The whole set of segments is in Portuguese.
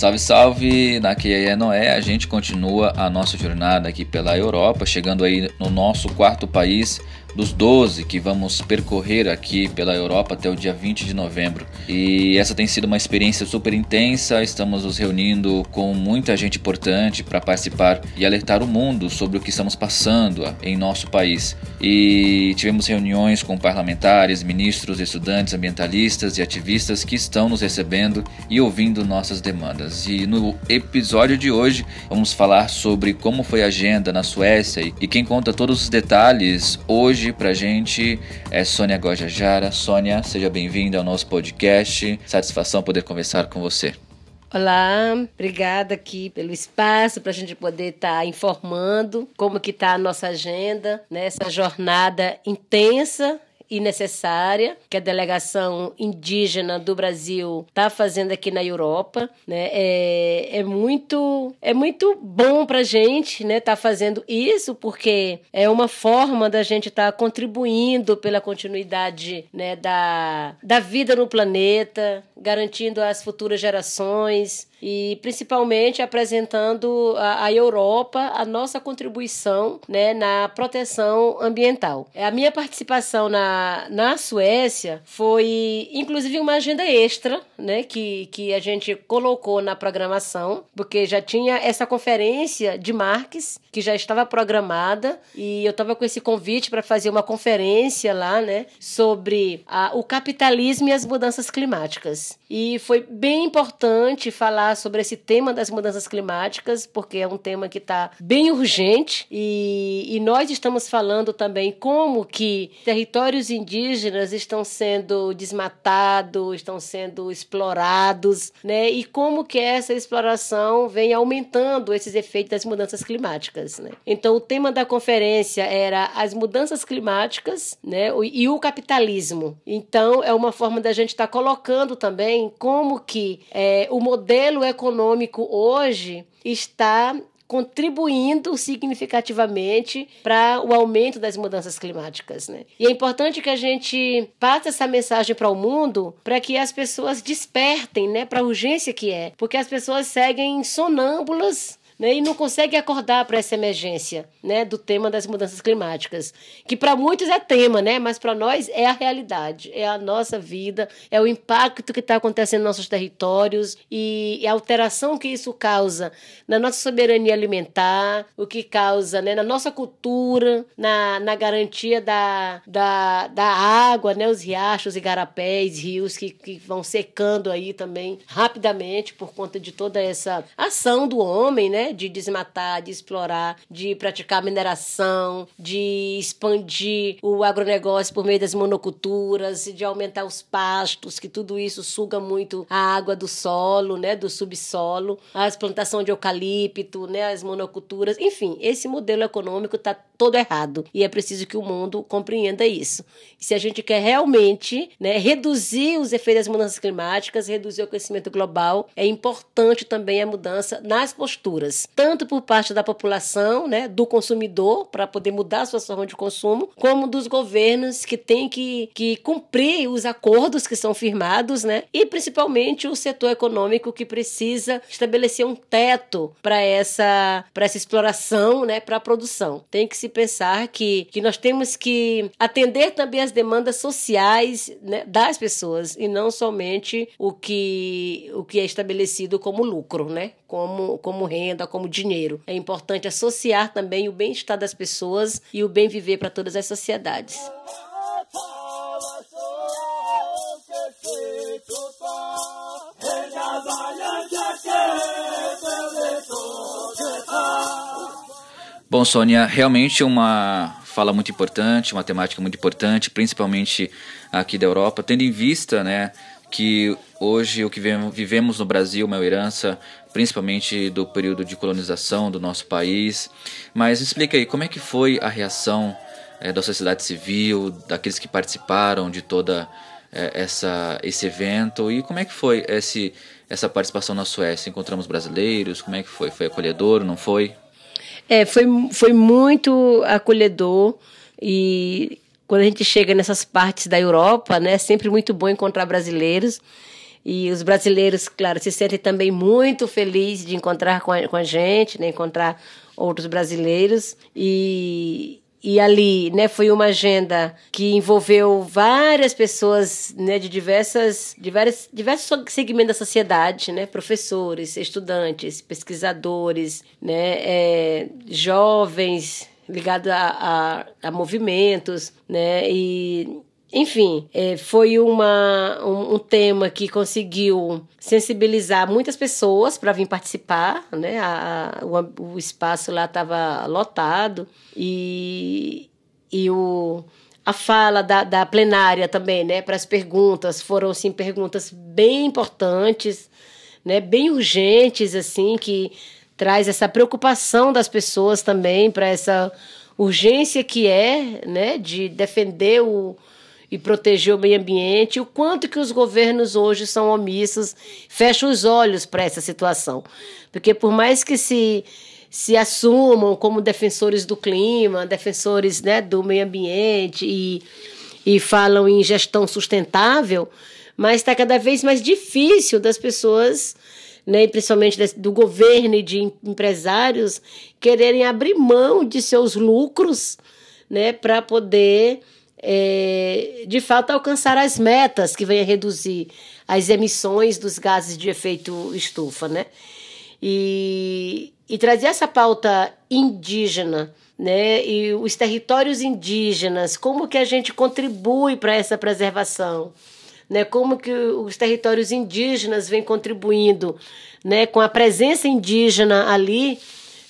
Salve, salve! Na QIE Noé, a gente continua a nossa jornada aqui pela Europa, chegando aí no nosso quarto país dos 12 que vamos percorrer aqui pela Europa até o dia 20 de novembro. E essa tem sido uma experiência super intensa. Estamos nos reunindo com muita gente importante para participar e alertar o mundo sobre o que estamos passando em nosso país. E tivemos reuniões com parlamentares, ministros, estudantes, ambientalistas e ativistas que estão nos recebendo e ouvindo nossas demandas. E no episódio de hoje vamos falar sobre como foi a agenda na Suécia e quem conta todos os detalhes hoje hoje pra gente é Sônia Gojajara. Sônia, seja bem-vinda ao nosso podcast. Satisfação poder conversar com você. Olá, obrigada aqui pelo espaço para a gente poder estar tá informando como que está a nossa agenda nessa né? jornada intensa e necessária que a delegação indígena do Brasil está fazendo aqui na Europa, né? É, é muito é muito bom para gente, né? Tá fazendo isso porque é uma forma da gente estar tá contribuindo pela continuidade, né? Da da vida no planeta, garantindo às futuras gerações e principalmente apresentando à Europa a nossa contribuição né, na proteção ambiental. A minha participação na, na Suécia foi inclusive uma agenda extra né, que, que a gente colocou na programação, porque já tinha essa conferência de Marques que já estava programada e eu estava com esse convite para fazer uma conferência lá né, sobre a, o capitalismo e as mudanças climáticas. E foi bem importante falar falar sobre esse tema das mudanças climáticas, porque é um tema que está bem urgente e, e nós estamos falando também como que territórios indígenas estão sendo desmatados, estão sendo explorados, né? E como que essa exploração vem aumentando esses efeitos das mudanças climáticas, né? Então o tema da conferência era as mudanças climáticas, né? E o capitalismo. Então é uma forma da gente estar tá colocando também como que é, o modelo econômico hoje está contribuindo significativamente para o aumento das mudanças climáticas, né? E é importante que a gente passe essa mensagem para o mundo para que as pessoas despertem, né, para a urgência que é, porque as pessoas seguem sonâmbulas né, e não consegue acordar para essa emergência né, do tema das mudanças climáticas, que para muitos é tema, né, mas para nós é a realidade, é a nossa vida, é o impacto que está acontecendo nos nossos territórios e, a alteração que isso causa na nossa soberania alimentar, o que causa né, na nossa cultura, na, na garantia da, da, da água, né, os riachos, igarapés, rios que, que vão secando aí também rapidamente por conta de toda essa ação do homem, né? De desmatar, de explorar, de praticar mineração, de expandir o agronegócio por meio das monoculturas, de aumentar os pastos, que tudo isso suga muito a água do solo, né, do subsolo, as plantação de eucalipto, né, as monoculturas, enfim, esse modelo econômico está todo errado e é preciso que o mundo compreenda isso. E se a gente quer realmente, né, reduzir os efeitos das mudanças climáticas, reduzir o aquecimento global, é importante também a mudança nas posturas tanto por parte da população, né, do consumidor, para poder mudar a sua forma de consumo, como dos governos que têm que, que cumprir os acordos que são firmados, né, e principalmente o setor econômico que precisa estabelecer um teto para essa, essa exploração, né, para a produção. Tem que se pensar que, que nós temos que atender também as demandas sociais né, das pessoas e não somente o que, o que é estabelecido como lucro, né, como, como renda, como dinheiro. É importante associar também o bem-estar das pessoas e o bem viver para todas as sociedades. Bom, Sônia, realmente uma fala muito importante, uma temática muito importante, principalmente aqui da Europa, tendo em vista, né, que hoje o que vivemos no Brasil é uma herança principalmente do período de colonização do nosso país. Mas explica aí como é que foi a reação é, da sociedade civil, daqueles que participaram de toda é, essa esse evento e como é que foi esse essa participação na Suécia? Encontramos brasileiros? Como é que foi? Foi acolhedor? Não foi? É, foi, foi muito acolhedor e quando a gente chega nessas partes da Europa, né, é sempre muito bom encontrar brasileiros. E os brasileiros, claro, se sentem também muito felizes de encontrar com a, com a gente, né? encontrar outros brasileiros. E, e ali, né, foi uma agenda que envolveu várias pessoas, né, de diversas, diversos, diversos segmentos da sociedade, né, professores, estudantes, pesquisadores, né, é, jovens ligados a, a, a movimentos, né, e enfim, é, foi uma, um, um, tema que conseguiu sensibilizar muitas pessoas para vir participar, né? A, a, o, o espaço lá estava lotado e, e o, a fala da, da plenária também, né? Para as perguntas foram sim perguntas bem importantes, né? Bem urgentes assim que traz essa preocupação das pessoas também para essa urgência que é, né? De defender o e proteger o meio ambiente, o quanto que os governos hoje são omissos, fecham os olhos para essa situação. Porque por mais que se se assumam como defensores do clima, defensores né, do meio ambiente e, e falam em gestão sustentável, mas está cada vez mais difícil das pessoas, né, principalmente do governo e de empresários, quererem abrir mão de seus lucros né, para poder é, de fato alcançar as metas que venham a reduzir as emissões dos gases de efeito estufa, né? E, e trazer essa pauta indígena, né? E os territórios indígenas, como que a gente contribui para essa preservação, né? Como que os territórios indígenas vêm contribuindo, né? Com a presença indígena ali,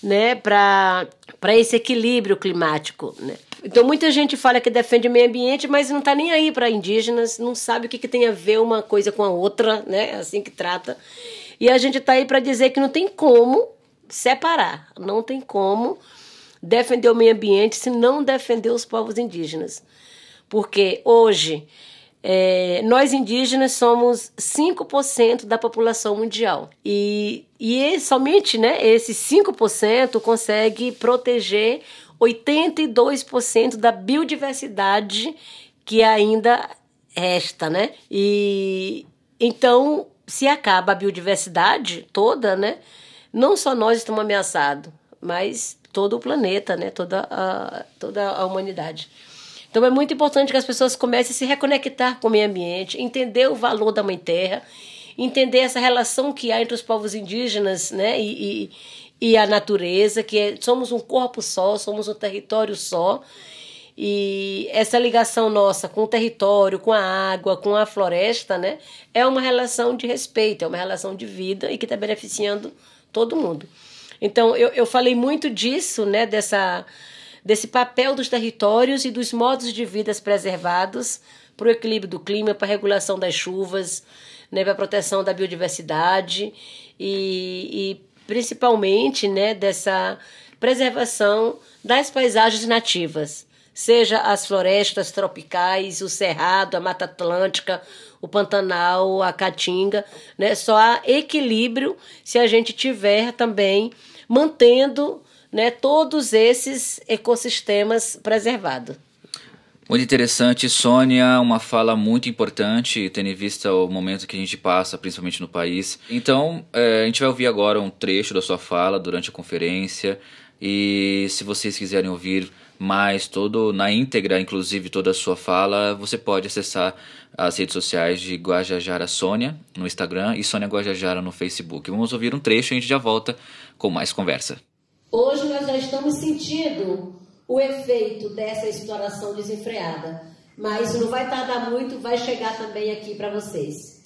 né? Para para esse equilíbrio climático, né? Então muita gente fala que defende o meio ambiente, mas não está nem aí para indígenas, não sabe o que, que tem a ver uma coisa com a outra, né? Assim que trata. E a gente está aí para dizer que não tem como separar, não tem como defender o meio ambiente se não defender os povos indígenas. Porque hoje é, nós indígenas somos 5% da população mundial. E, e somente né, esse 5% consegue proteger 82% da biodiversidade que ainda resta, né? E então, se acaba a biodiversidade toda, né? Não só nós estamos ameaçados, mas todo o planeta, né? Toda a, toda a humanidade. Então é muito importante que as pessoas comecem a se reconectar com o meio ambiente, entender o valor da Mãe Terra, entender essa relação que há entre os povos indígenas, né? E, e, e a natureza, que é, somos um corpo só, somos um território só. E essa ligação nossa com o território, com a água, com a floresta, né, é uma relação de respeito, é uma relação de vida e que está beneficiando todo mundo. Então, eu, eu falei muito disso, né, dessa, desse papel dos territórios e dos modos de vida preservados para o equilíbrio do clima, para a regulação das chuvas, né, para a proteção da biodiversidade e, e principalmente né, dessa preservação das paisagens nativas, seja as florestas tropicais, o cerrado, a Mata Atlântica, o Pantanal, a Caatinga, né? Só há equilíbrio se a gente tiver também mantendo né, todos esses ecossistemas preservados. Muito interessante, Sônia, uma fala muito importante, tendo em vista o momento que a gente passa, principalmente no país. Então, é, a gente vai ouvir agora um trecho da sua fala durante a conferência. E se vocês quiserem ouvir mais todo na íntegra, inclusive toda a sua fala, você pode acessar as redes sociais de Guajajara Sônia no Instagram e Sônia Guajajara no Facebook. Vamos ouvir um trecho e a gente já volta com mais conversa. Hoje nós já estamos sentindo o efeito dessa exploração desenfreada. Mas não vai tardar muito, vai chegar também aqui para vocês.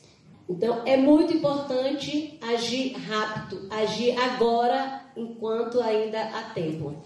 Então é muito importante agir rápido, agir agora, enquanto ainda há tempo.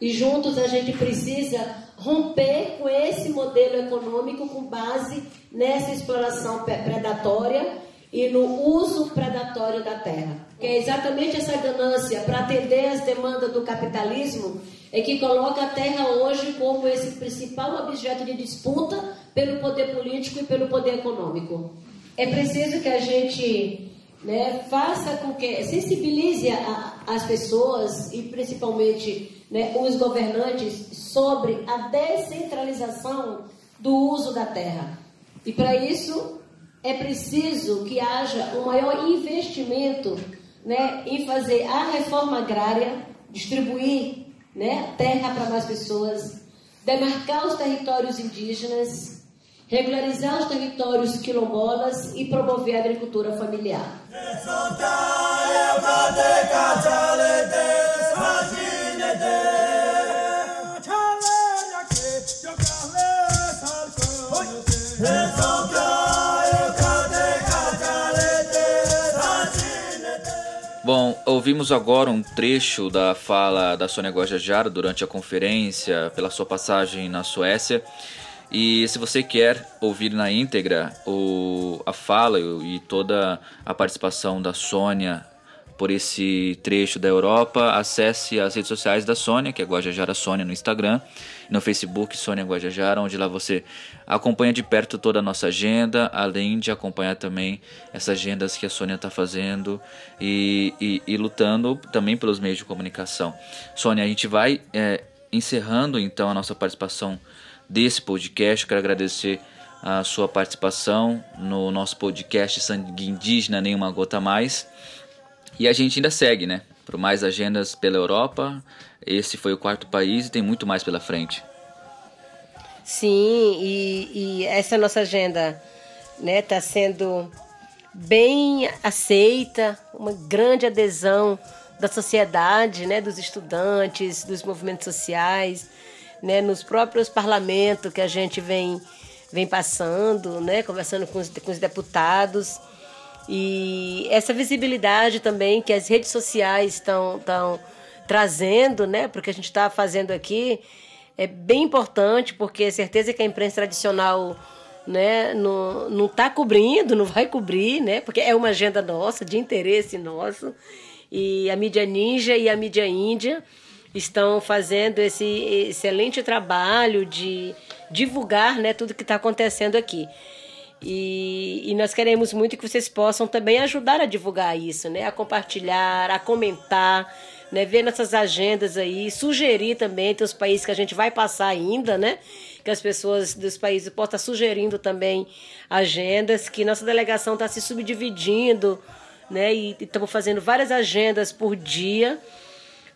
E juntos a gente precisa romper com esse modelo econômico com base nessa exploração predatória e no uso predatório da terra. Que é exatamente essa ganância para atender as demandas do capitalismo é que coloca a terra hoje como esse principal objeto de disputa pelo poder político e pelo poder econômico. É preciso que a gente né, faça com que sensibilize a, as pessoas e principalmente né, os governantes sobre a descentralização do uso da terra. E para isso é preciso que haja um maior investimento né, em fazer a reforma agrária, distribuir né, terra para mais pessoas, demarcar os territórios indígenas, regularizar os territórios quilombolas e promover a agricultura familiar. Ouvimos agora um trecho da fala da Sônia Guajajara durante a conferência pela sua passagem na Suécia. E se você quer ouvir na íntegra o, a fala e toda a participação da Sônia por esse trecho da Europa, acesse as redes sociais da Sônia, que é Guajajara Sônia no Instagram, no Facebook Sônia Guajajara, onde lá você acompanha de perto toda a nossa agenda, além de acompanhar também essas agendas que a Sônia está fazendo e, e, e, lutando também pelos meios de comunicação. Sônia, a gente vai é, encerrando então a nossa participação desse podcast. Quero agradecer a sua participação no nosso podcast Sangue Indígena Nenhuma Gota Mais. E a gente ainda segue, né? Por mais agendas pela Europa. Esse foi o quarto país e tem muito mais pela frente. Sim, e, e essa nossa agenda né, tá sendo bem aceita, uma grande adesão da sociedade, né, dos estudantes, dos movimentos sociais, né, nos próprios parlamentos que a gente vem, vem passando, né, conversando com os, com os deputados. E essa visibilidade também que as redes sociais estão trazendo, né, porque a gente está fazendo aqui, é bem importante, porque é certeza que a imprensa tradicional né, não está cobrindo, não vai cobrir, né, porque é uma agenda nossa, de interesse nosso. E a mídia ninja e a mídia índia estão fazendo esse excelente trabalho de divulgar né, tudo que está acontecendo aqui. E, e, nós queremos muito que vocês possam também ajudar a divulgar isso, né? A compartilhar, a comentar, né? Ver nossas agendas aí, sugerir também entre os países que a gente vai passar ainda, né? Que as pessoas dos países possam estar sugerindo também agendas, que nossa delegação está se subdividindo, né? E estamos fazendo várias agendas por dia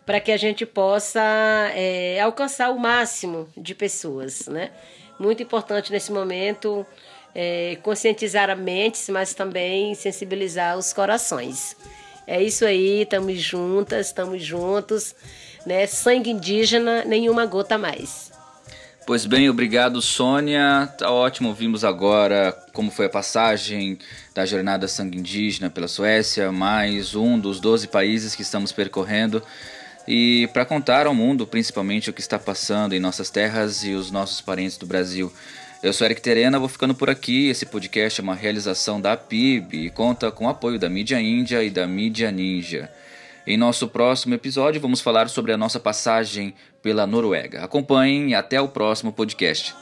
para que a gente possa é, alcançar o máximo de pessoas, né? Muito importante nesse momento é, conscientizar a mente, mas também sensibilizar os corações. É isso aí, estamos juntas, estamos juntos, né? Sangue indígena, nenhuma gota mais. Pois bem, obrigado Sônia. Tá ótimo, vimos agora como foi a passagem da jornada Sangue Indígena pela Suécia, mais um dos 12 países que estamos percorrendo. E para contar ao mundo, principalmente, o que está passando em nossas terras e os nossos parentes do Brasil. Eu sou Eric Terena, vou ficando por aqui. Esse podcast é uma realização da PIB e conta com o apoio da Mídia Índia e da Mídia Ninja. Em nosso próximo episódio, vamos falar sobre a nossa passagem pela Noruega. Acompanhem e até o próximo podcast.